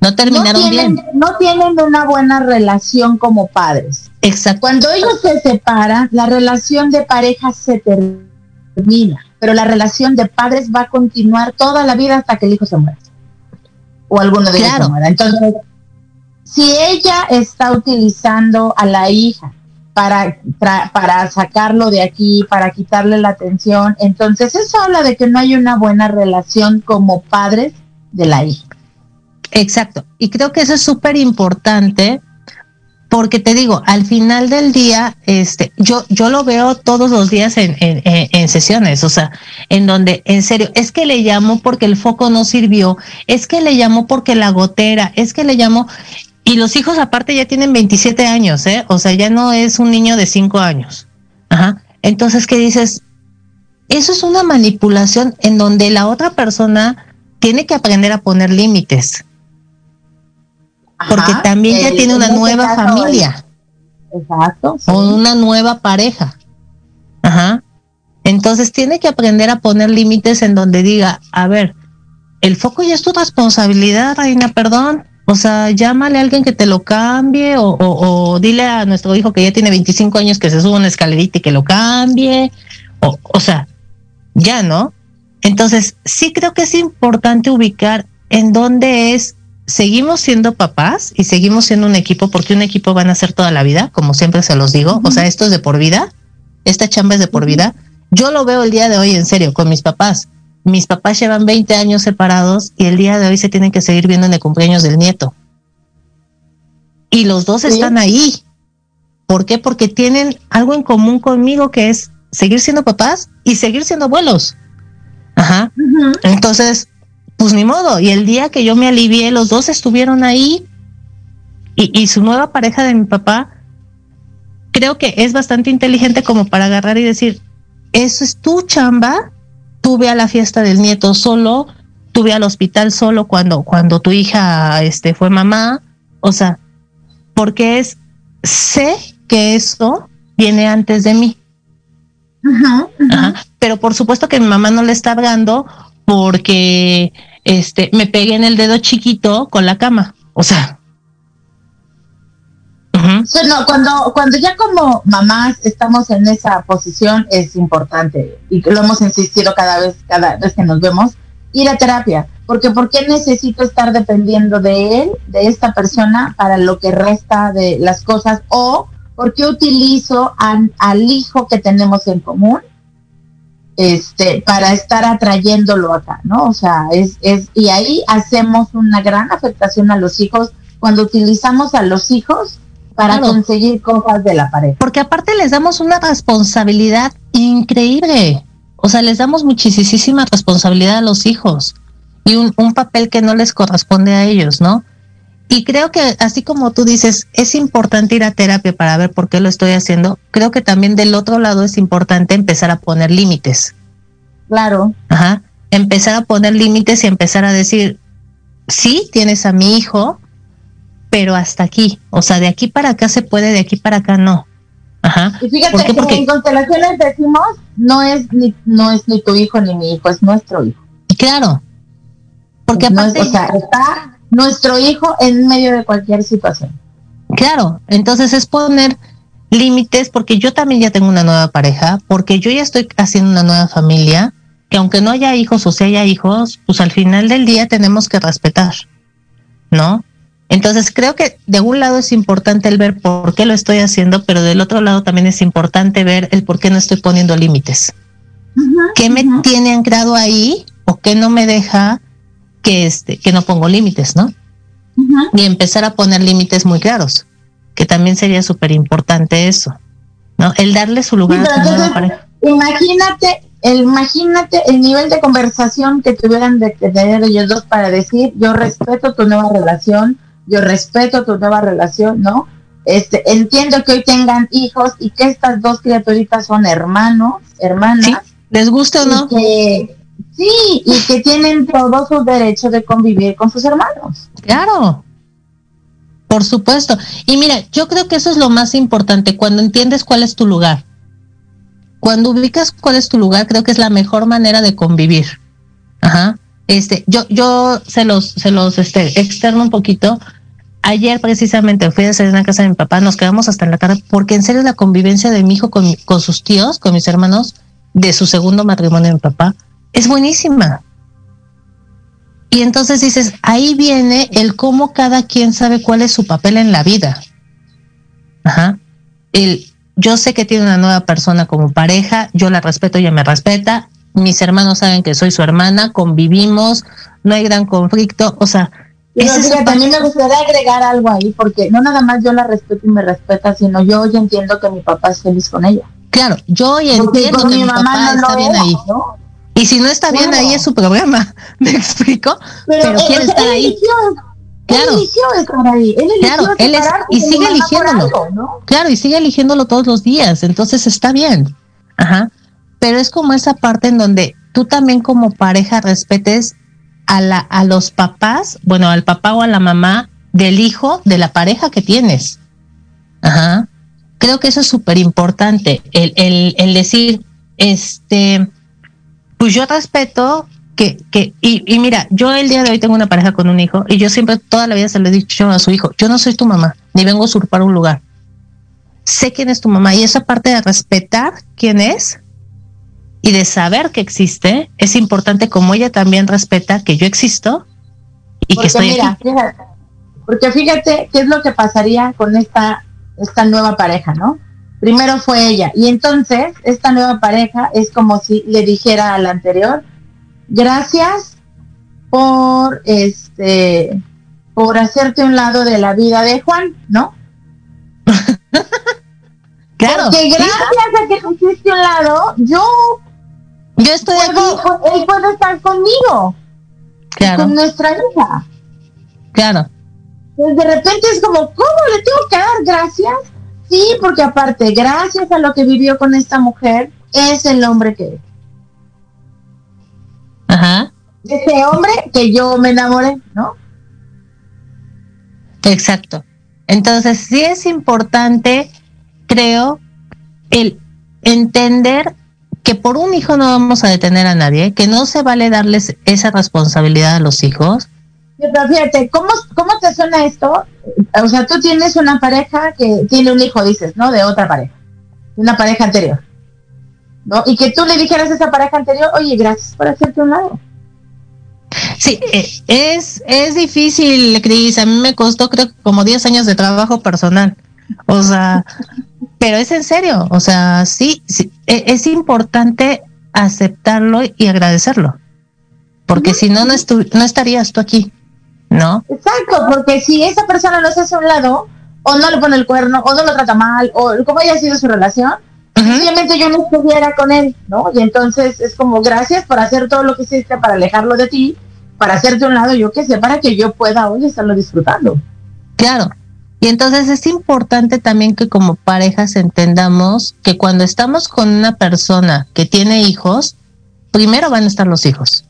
No terminaron no tienen, bien. no tienen una buena relación como padres. Exacto. Cuando ellos se separan, la relación de pareja se termina, pero la relación de padres va a continuar toda la vida hasta que el hijo se muera. O alguno de ellos se muera. Entonces, si ella está utilizando a la hija para, para sacarlo de aquí, para quitarle la atención, entonces eso habla de que no hay una buena relación como padres de la hija. Exacto. Y creo que eso es súper importante porque te digo, al final del día, este, yo, yo lo veo todos los días en, en- en sesiones, o sea, en donde, en serio, es que le llamo porque el foco no sirvió, es que le llamo porque la gotera, es que le llamo, y los hijos aparte ya tienen 27 años, ¿eh? O sea, ya no es un niño de 5 años. Ajá. Entonces, ¿qué dices? Eso es una manipulación en donde la otra persona tiene que aprender a poner límites porque también ya tiene una este nueva familia Exacto. sí. o una nueva pareja. Ajá. Entonces tiene que aprender a poner límites en donde diga, a ver, el foco ya es tu responsabilidad, Reina, perdón. O sea, llámale a alguien que te lo cambie o, o- o dile a nuestro hijo que ya tiene 25 años que se suba una escalerita y que lo cambie. O, o sea, ya, ¿no? Entonces, sí creo que es importante ubicar en dónde es, seguimos siendo papás y seguimos siendo un equipo, porque un equipo van a ser toda la vida, como siempre se los digo, o sea, esto es de por vida, esta chamba es de por vida. Yo lo veo el día de hoy en serio, con mis papás. Mis papás llevan 20 años separados y el día de hoy se tienen que seguir viendo en el cumpleaños del nieto. Y los dos Sí. están ahí. ¿Por qué? Porque tienen algo en común conmigo que es seguir siendo papás y seguir siendo abuelos. Ajá. Entonces, pues ni modo. Y el día que yo me alivié, los dos estuvieron ahí. Y, y su nueva pareja de mi papá, creo que es bastante inteligente como para agarrar y decir, eso es tu chamba. Tuve a la fiesta del nieto solo, tuve al hospital solo cuando, cuando tu hija este, fue mamá. O sea, porque es, sé que eso viene antes de mí. Ajá. Pero por supuesto que mi mamá no le está hablando porque este me pegué en el dedo chiquito con la cama. O sea. No, cuando, cuando ya como mamás estamos en esa posición es importante y lo hemos insistido cada vez, cada vez que nos vemos, ir a terapia. Porque ¿por qué necesito estar dependiendo de él, de esta persona, para lo que resta de las cosas? O ¿por qué utilizo al hijo que tenemos en común este, para estar atrayéndolo acá, ¿no? O sea, es, es, y ahí hacemos una gran afectación a los hijos cuando utilizamos a los hijos para Claro. conseguir cosas de la pareja. Porque aparte les damos una responsabilidad increíble. O sea, les damos muchísima responsabilidad a los hijos y un, un papel que no les corresponde a ellos, ¿no? Y creo que así como tú dices, es importante ir a terapia para ver por qué lo estoy haciendo, creo que también del otro lado es importante empezar a poner límites. Claro. Ajá. Empezar a poner límites y empezar a decir, sí, tienes a mi hijo, pero hasta aquí. O sea, de aquí para acá se puede, de aquí para acá no. Ajá. Y fíjate ¿Por qué? que Porque- en constelaciones decimos, no es ni, no es ni tu hijo ni mi hijo, es nuestro hijo. Claro. Porque No es- aparte, o sea, está nuestro hijo en medio de cualquier situación. claro, entonces es poner límites porque yo también ya tengo una nueva pareja, porque yo ya estoy haciendo una nueva familia, que aunque no haya hijos o si haya hijos, pues al final del día tenemos que respetar, ¿no? Entonces creo que de un lado es importante el ver por qué lo estoy haciendo, pero del otro lado también es importante ver el por qué no estoy poniendo límites. ¿Qué me tiene anclado ahí o qué no me deja que este que no pongo límites, ¿no? Y empezar a poner límites muy claros, que también sería súper importante eso, ¿no? El darle su lugar Sí, a tu nueva pareja. Imagínate el, imagínate el nivel de conversación que tuvieran de, de tener ellos dos para decir, yo respeto tu nueva relación, yo respeto tu nueva relación, ¿no? Este, entiendo que hoy tengan hijos y que estas dos criaturitas son hermanos, hermanas. ¿Les gusta o no? Que, sí, y que tienen todos sus derechos de convivir con sus hermanos. Claro. Por supuesto. Y mira, yo creo que eso es lo más importante, cuando entiendes cuál es tu lugar. Cuando ubicas cuál es tu lugar, creo que es la mejor manera de convivir. Ajá. Este, yo, yo se los, se los este, externo un poquito. Ayer precisamente fui a en la casa de mi papá, nos quedamos hasta la tarde, porque en serio la convivencia de mi hijo con, con sus tíos, con mis hermanos, de su segundo matrimonio de mi papá, es buenísima. Y entonces dices, ahí viene el cómo cada quien sabe cuál es su papel en la vida. Ajá. El, yo sé que tiene una nueva persona como pareja, yo la respeto, ella me respeta, mis hermanos saben que soy su hermana, convivimos, no hay gran conflicto, o sea... Pero mí me gustaría agregar algo ahí, porque no nada más yo la respeto y me respeta, sino yo ya entiendo que mi papá es feliz con ella. Claro, yo ya entiendo que mi, papá no está bien ahí. ¿no? Y si no está claro. bien ahí es su problema, *laughs* ¿me explico? Pero, Pero quiere estar ahí. Eligió, claro. Él eligió estar ahí. Él eligió claro, él es, y sigue eligiéndolo. Algo, ¿no? Claro, y sigue eligiéndolo todos los días, entonces está bien. Ajá. Pero es como esa parte en donde tú también como pareja respetes a, la, a los papás, bueno, al papá o a la mamá del hijo de la pareja que tienes. Ajá. Creo que eso es súper importante, el, el, el decir, este, pues yo respeto que, que y, y, mira, yo el día de hoy tengo una pareja con un hijo y yo siempre toda la vida se lo he dicho a su hijo, yo no soy tu mamá, ni vengo a usurpar un lugar. Sé quién es tu mamá y esa parte de respetar quién es y de saber que existe es importante como ella también respeta que yo existo y porque que estoy mira, aquí. Fíjate, porque fíjate qué es lo que pasaría con esta, esta nueva pareja, ¿no? primero fue ella. Y entonces, esta nueva pareja es como si le dijera a la anterior, gracias por este por hacerte un lado de la vida de Juan, ¿no? *laughs* claro. Porque gracias sí. a que te hiciste un lado, yo yo estoy aquí. él puede estar conmigo. Claro. Con nuestra hija. Claro. Pues de repente es como, ¿cómo le tengo que dar gracias? Sí, porque aparte, gracias a lo que vivió con esta mujer, es el hombre que es. Ajá. Ese hombre que yo me enamoré, ¿no? Exacto. Entonces, sí es importante, creo, el entender que por un hijo no vamos a detener a nadie, que no se vale darles esa responsabilidad a los hijos. Pero fíjate, ¿cómo, ¿cómo te suena esto? O sea, tú tienes una pareja que tiene un hijo, dices, ¿no? De otra pareja, una pareja anterior, ¿no? Y que tú le dijeras a esa pareja anterior, oye, gracias por hacerte un lado. Sí, es, es difícil, Cris. A mí me costó, creo, como 10 años de trabajo personal. O sea, pero es en serio. O sea, sí, sí es importante aceptarlo y agradecerlo. Porque si no, no, no estarías tú aquí. ¿no? Exacto, porque si esa persona no se hace a un lado, o no le pone el cuerno, o no lo trata mal, o como haya sido su relación, uh -huh. simplemente yo no estuviera con él, ¿no? Y entonces es como, gracias por hacer todo lo que hiciste para alejarlo de ti, para hacerte a un lado, yo qué sé, para que yo pueda hoy estarlo disfrutando. Claro. Y entonces es importante también que como parejas entendamos que cuando estamos con una persona que tiene hijos, primero van a estar los hijos.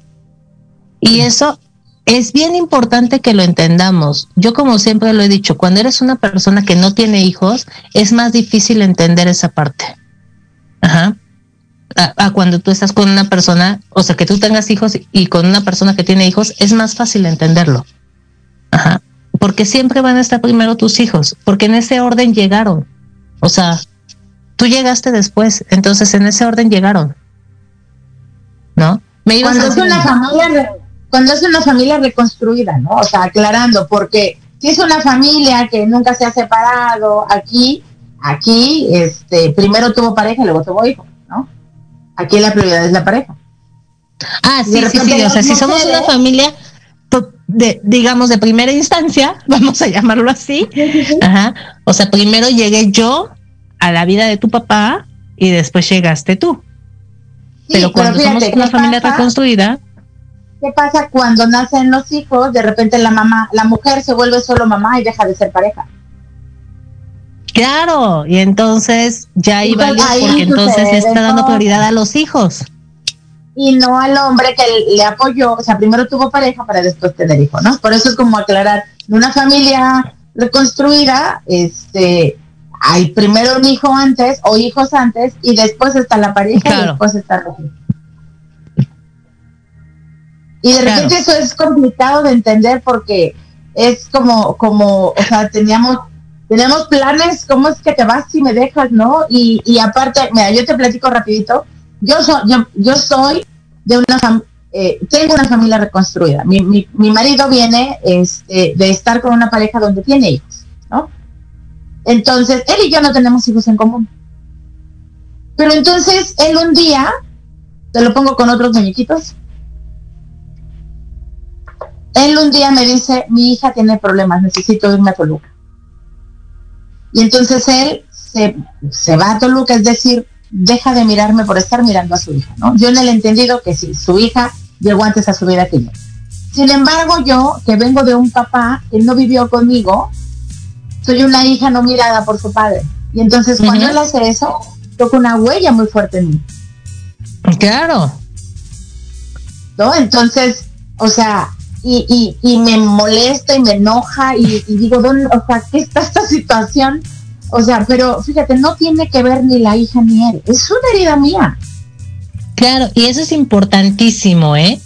Y eso es bien importante que lo entendamos. Yo como siempre lo he dicho, cuando eres una persona que no tiene hijos, es más difícil entender esa parte. Ajá. A, a, cuando tú estás con una persona, o sea, que tú tengas hijos y con una persona que tiene hijos, es más fácil entenderlo. Ajá. Porque siempre van a estar primero tus hijos, porque en ese orden llegaron. O sea, tú llegaste después, entonces en ese orden llegaron. ¿No? Me cuando es una familia cuando es una familia reconstruida, ¿no? O sea, aclarando, porque si es una familia que nunca se ha separado, aquí, aquí, este, primero tuvo pareja y luego tuvo hijo, ¿no? Aquí la prioridad es la pareja. Ah, sí, sí, sí, o sea, si somos una familia, de, digamos, de primera instancia, *laughs* vamos a llamarlo así, ajá, o sea, primero llegué yo a la vida de tu papá y después llegaste tú. pero cuando somos una familia reconstruida. ¿Qué pasa cuando nacen los hijos? De repente la mamá, la mujer se vuelve solo mamá y deja de ser pareja. Claro, y entonces ya vale porque entonces está dando prioridad a los hijos. Y no al hombre que le apoyó, o sea, primero tuvo pareja para después tener hijos, ¿no? Por eso es como aclarar, en una familia reconstruida, este, hay primero un hijo antes o hijos antes y después está la pareja y después está los hijos. Y de repente eso es complicado de entender porque es como, como, o sea, teníamos tenemos planes, ¿cómo es que te vas si me dejas, no? Y, y aparte, mira, yo te platico rapidito, yo, soy yo, yo soy de una eh, tengo una familia reconstruida. Mi, mi, marido viene este, de estar con una pareja donde tiene hijos, ¿no? Entonces, él y yo no tenemos hijos en común. Pero entonces, él un día, te lo pongo con otros muñequitos, él un día me dice, mi hija tiene problemas, necesito irme a Toluca. Y entonces él se, va a Toluca, es decir, deja de mirarme por estar mirando a su hija, ¿no? Yo en el entendido que sí, su hija llegó antes a su vida que yo. Sin embargo, yo, que vengo de un papá que no vivió conmigo, soy una hija no mirada por su padre. Y entonces cuando él hace eso, toca una huella muy fuerte en mí. Claro. ¿No? Entonces, o sea, y, y, y me molesta y me enoja y, digo, ¿dónde, o sea, ¿qué está esta situación? O sea, pero fíjate, no tiene que ver ni la hija ni él, es una herida mía. Claro, y eso es importantísimo, ¿eh?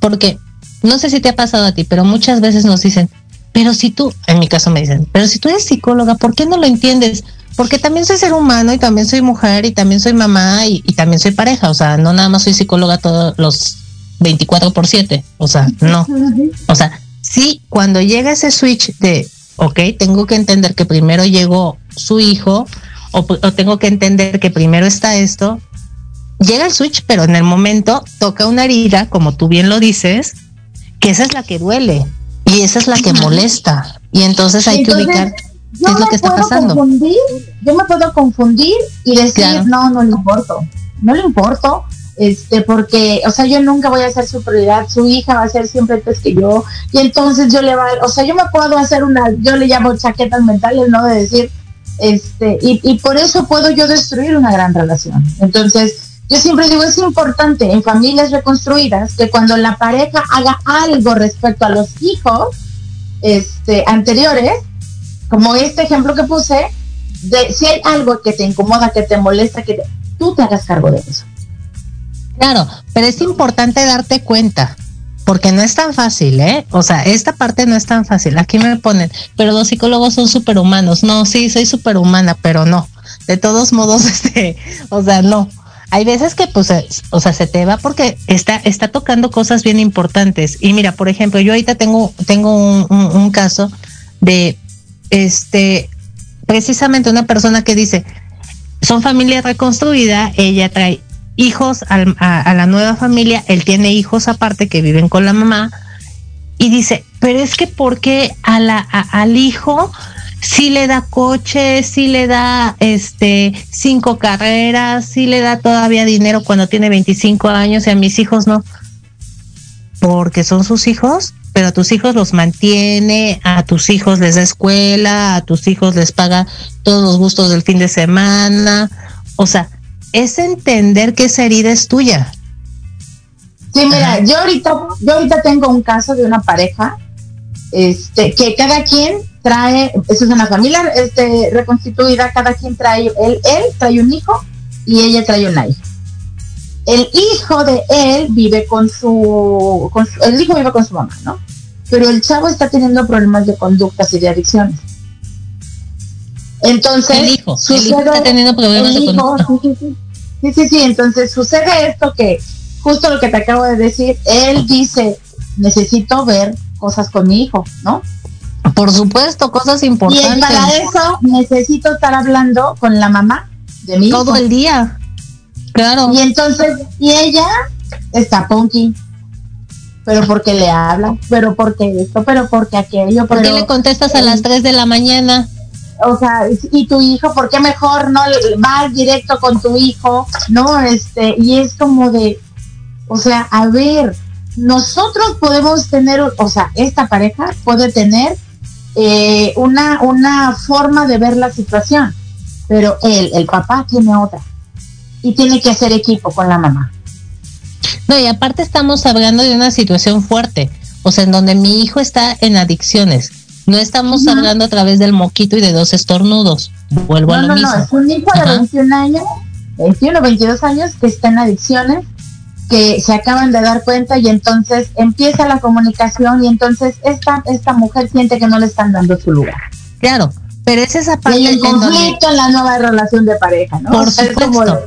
Porque no sé si te ha pasado a ti, pero muchas veces nos dicen, pero si tú, en mi caso me dicen, pero si tú eres psicóloga, ¿por qué no lo entiendes? Porque también soy ser humano y también soy mujer y también soy mamá y, y también soy pareja, o sea, no nada más soy psicóloga todos los 24 por 7. O sea, no. *laughs* O sea, sí, cuando llega ese switch de, ok, tengo que entender que primero llegó su hijo, o, tengo que entender que primero está esto, llega el switch, pero en el momento toca una herida, como tú bien lo dices, que esa es la que duele y esa es la que molesta. Y entonces hay que ubicar qué es lo que está pasando. yo me puedo confundir y decir, no, no le importo, no le importo, este, porque, o sea, yo nunca voy a ser su prioridad, su hija va a ser siempre antes que yo, y entonces yo le va, o sea, yo me puedo hacer una, yo le llamo chaquetas mentales, ¿no? De decir, este, y, y por eso puedo yo destruir una gran relación. Entonces, yo siempre digo, es importante en familias reconstruidas que cuando la pareja haga algo respecto a los hijos este, anteriores, como este ejemplo que puse, de si hay algo que te incomoda, que te molesta, que tú te hagas cargo de eso. Claro, pero es importante darte cuenta, porque no es tan fácil, ¿eh? O sea, esta parte no es tan fácil. Aquí me ponen, pero los psicólogos son superhumanos. No, sí, soy superhumana, pero no. De todos modos, *laughs* este, o sea, no. Hay veces que, pues, o sea, se te va porque está, está tocando cosas bien importantes. Y mira, por ejemplo, yo ahorita tengo, tengo un, un caso de, este, precisamente una persona que dice, son familia reconstruida, ella trae hijos a, la nueva familia, él tiene hijos aparte que viven con la mamá y dice, pero es que ¿por qué a la, al hijo sí le da coche, sí le da este cinco carreras, sí le da todavía dinero cuando tiene 25 años y a mis hijos no? Porque son sus hijos, pero a tus hijos los mantiene, a tus hijos les da escuela, a tus hijos les paga todos los gustos del fin de semana. O sea, es entender que esa herida es tuya. Sí, mira, yo ahorita, yo ahorita tengo un caso de una pareja, este, que cada quien trae, eso es una familia este, reconstituida, cada quien trae, él, él trae un hijo y ella trae una hija. El hijo de él vive con su, con su, el hijo vive con su mamá, ¿no? Pero el chavo está teniendo problemas de conductas y de adicciones. Entonces, el hijo, está teniendo problemas de sí, sí, sí, entonces sucede esto que justo lo que te acabo de decir, él dice, necesito ver cosas con mi hijo, ¿no? Por supuesto, cosas importantes. Y para eso necesito estar hablando con la mamá de mi Todo el día. Claro. Y entonces, y ella está punky. Pero porque le habla, pero porque esto, pero porque aquello. ¿Por qué le contestas a las 3 de la mañana? O sea, y tu hijo, ¿por qué mejor no vas directo con tu hijo? ¿No? Este, y es como de, o sea, a ver, nosotros podemos tener, o sea, esta pareja puede tener eh, una, una forma de ver la situación, pero él, el papá, tiene otra. Y tiene que hacer equipo con la mamá. No, y aparte estamos hablando de una situación fuerte, o sea, en donde mi hijo está en adicciones. No estamos hablando a través del moquito y de dos estornudos. Vuelvo a lo no, mismo. No, es un hijo de 21 años, 21, 22 años que está en adicciones que se acaban de dar cuenta y entonces empieza la comunicación y entonces esta, esta mujer siente que no le están dando su lugar. Claro, pero es esa parte... Y el conflicto en, la nueva relación de pareja, ¿no? Por supuesto.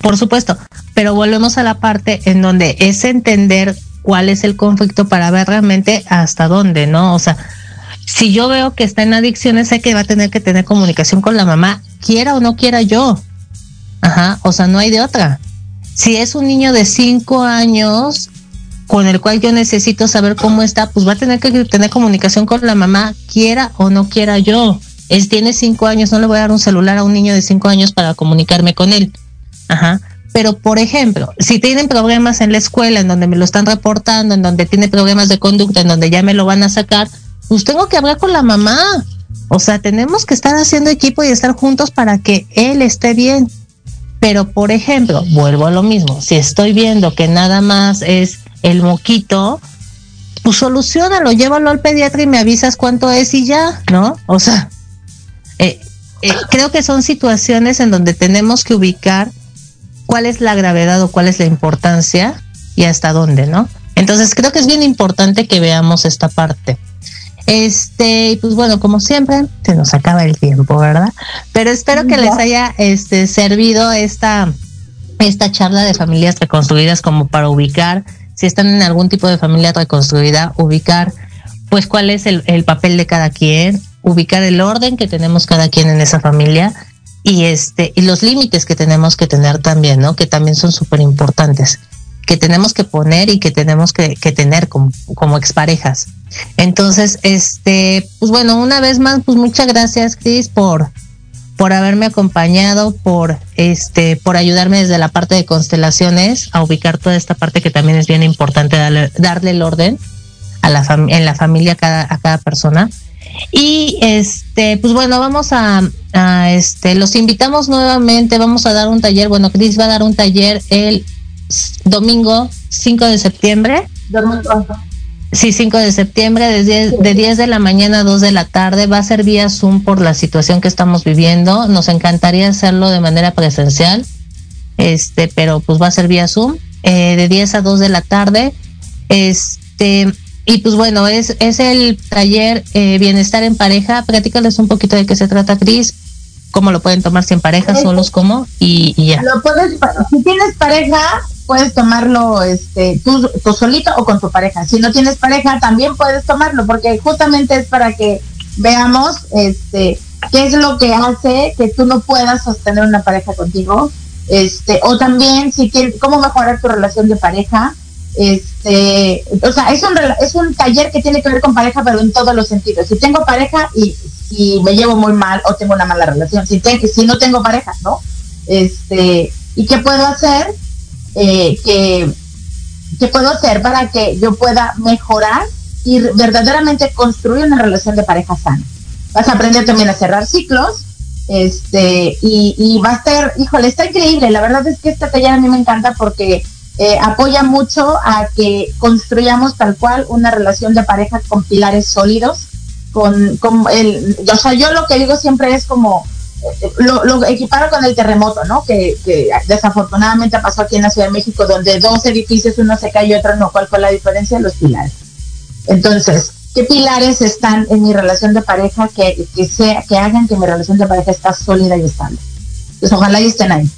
Por supuesto, pero volvemos a la parte en donde es entender cuál es el conflicto para ver realmente hasta dónde, ¿no? O sea, si yo veo que está en adicciones, sé que va a tener que tener comunicación con la mamá, quiera o no quiera yo. Ajá, o sea, no hay de otra. Si es un niño de cinco años con el cual yo necesito saber cómo está, pues va a tener que tener comunicación con la mamá, quiera o no quiera yo. Él tiene cinco años, no le voy a dar un celular a un niño de cinco años para comunicarme con él. Ajá. Pero, por ejemplo, si tienen problemas en la escuela, en donde me lo están reportando, en donde tiene problemas de conducta, en donde ya me lo van a sacar, pues tengo que hablar con la mamá. O sea, tenemos que estar haciendo equipo y estar juntos para que él esté bien. Pero, por ejemplo, vuelvo a lo mismo, si estoy viendo que nada más es el moquito, pues solucionalo, llévalo al pediatra y me avisas cuánto es y ya, ¿no? O sea, eh, eh, creo que son situaciones en donde tenemos que ubicar cuál es la gravedad o cuál es la importancia y hasta dónde, ¿no? Entonces creo que es bien importante que veamos esta parte. Este, pues bueno, como siempre, se nos acaba el tiempo, ¿verdad? Pero espero que les haya este, servido esta, esta charla de familias reconstruidas como para ubicar, si están en algún tipo de familia reconstruida, ubicar pues cuál es el, el papel de cada quien, ubicar el orden que tenemos cada quien en esa familia y este y los límites que tenemos que tener también, ¿no? Que también son súper importantes, que tenemos que poner y que tenemos que, que tener como, como exparejas. Entonces, este, pues bueno, una vez más, pues muchas gracias, Cris, por, por haberme acompañado, por este, por ayudarme desde la parte de constelaciones a ubicar toda esta parte que también es bien importante darle, darle el orden a la en la familia cada, a cada persona. Y este, pues bueno, vamos a, este, los invitamos nuevamente, vamos a dar un taller, bueno, Cris va a dar un taller el domingo 5 de septiembre. Domingo. Sí, 5 de septiembre, de 10, de 10 de la mañana a 2 de la tarde. Va a ser vía Zoom por la situación que estamos viviendo. Nos encantaría hacerlo de manera presencial, este, pero pues va a ser vía Zoom, eh, de 10 a 2 de la tarde. Este, y pues bueno, es, es el taller eh, Bienestar en Pareja. Platícales un poquito de qué se trata, Cris. ¿Cómo lo pueden tomar si en pareja, solos, cómo? Y, y ya. Lo puedes, si tienes pareja, puedes tomarlo este tú, tú, solito o con tu pareja. Si no tienes pareja, también puedes tomarlo, porque justamente es para que veamos este qué es lo que hace que tú no puedas sostener una pareja contigo. Este, o también si quieres, cómo mejorar tu relación de pareja. Este, o sea, es un, es un taller que tiene que ver con pareja, pero en todos los sentidos. Si tengo pareja y si me llevo muy mal o tengo una mala relación, si, te, si no tengo pareja, ¿no? Este, ¿y qué puedo hacer? eh, que, que puedo hacer para que yo pueda mejorar y verdaderamente construir una relación de pareja sana. Vas a aprender también a cerrar ciclos, este, y, y va a ser, híjole, está increíble. La verdad es que este taller a mí me encanta porque eh, apoya mucho a que construyamos tal cual una relación de pareja con pilares sólidos, con, con el, o sea, yo lo que digo siempre es como, lo, lo equiparo con el terremoto, ¿no? Que, desafortunadamente pasó aquí en la Ciudad de México, donde dos edificios, uno se cayó y otro no. ¿Cuál fue la diferencia? Los pilares. Entonces, ¿qué pilares están en mi relación de pareja que, que, sea, que hagan que mi relación de pareja está sólida y estable? Pues ojalá y estén ahí.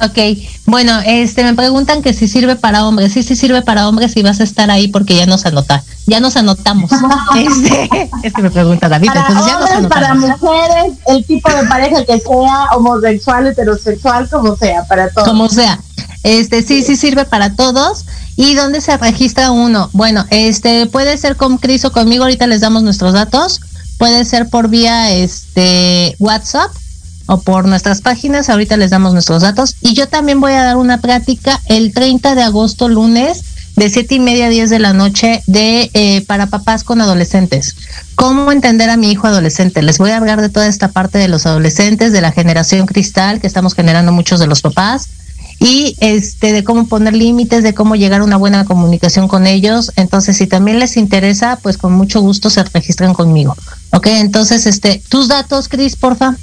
Ok, bueno, este me preguntan que si sirve para hombres, sí, sí sirve para hombres y vas a estar ahí porque ya nos anota, ya nos anotamos. *laughs* este, es que me pregunta David, para entonces ya hombres, nos para mujeres, el tipo de pareja que sea homosexual, heterosexual, como sea, para todos. Como sea. Este sí, sí sirve para todos. ¿Y dónde se registra uno? Bueno, este puede ser con Cris o conmigo, ahorita les damos nuestros datos. Puede ser por vía este WhatsApp o por nuestras páginas, ahorita les damos nuestros datos. Y yo también voy a dar una práctica el 30 de agosto, lunes, de siete y media a 10 de la noche de eh, para papás con adolescentes. ¿Cómo entender a mi hijo adolescente? Les voy a hablar de toda esta parte de los adolescentes, de la generación cristal que estamos generando muchos de los papás y este de cómo poner límites, de cómo llegar a una buena comunicación con ellos. Entonces, si también les interesa, pues con mucho gusto se registran conmigo. Ok, entonces, este, tus datos, Cris, porfa.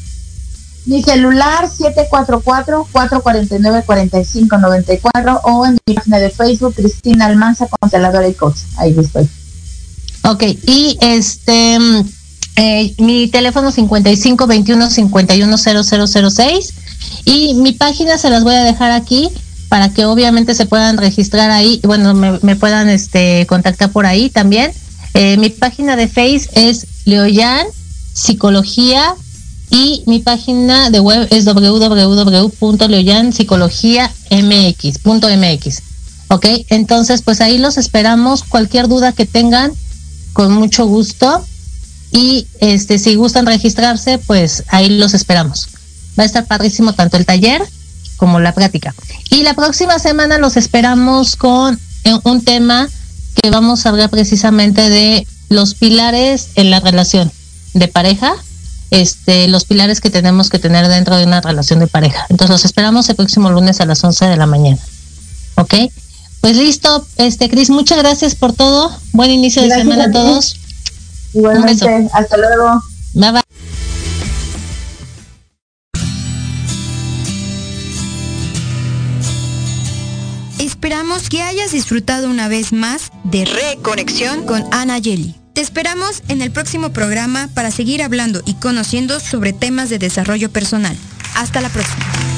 Mi celular 744-449-4594 o en mi página de Facebook Cristina Almanza, consteladora y coach. Ahí estoy. Ok, y este, eh, mi teléfono 55 21 51 0006 y mi página se las voy a dejar aquí para que obviamente se puedan registrar ahí, bueno, me, puedan este, contactar por ahí también. Eh, mi página de Face es Leoyan Psicología y mi página de web es www.leoyanpsicologiamx.mx. ¿Ok? Entonces, pues ahí los esperamos. Cualquier duda que tengan, con mucho gusto. Y este, si gustan registrarse, pues ahí los esperamos. Va a estar padrísimo tanto el taller como la práctica. Y la próxima semana los esperamos con eh, un tema que vamos a hablar precisamente de los pilares en la relación de pareja este, los pilares que tenemos que tener dentro de una relación de pareja. Entonces los esperamos el próximo lunes a las 11 de la mañana. ¿Ok? Pues listo, este Cris, muchas gracias por todo. Buen inicio de semana a, todos. Igualmente, hasta luego. Bye bye. Esperamos que hayas disfrutado una vez más de Reconexión con Ana Yeli. Te esperamos en el próximo programa para seguir hablando y conociendo sobre temas de desarrollo personal. Hasta la próxima.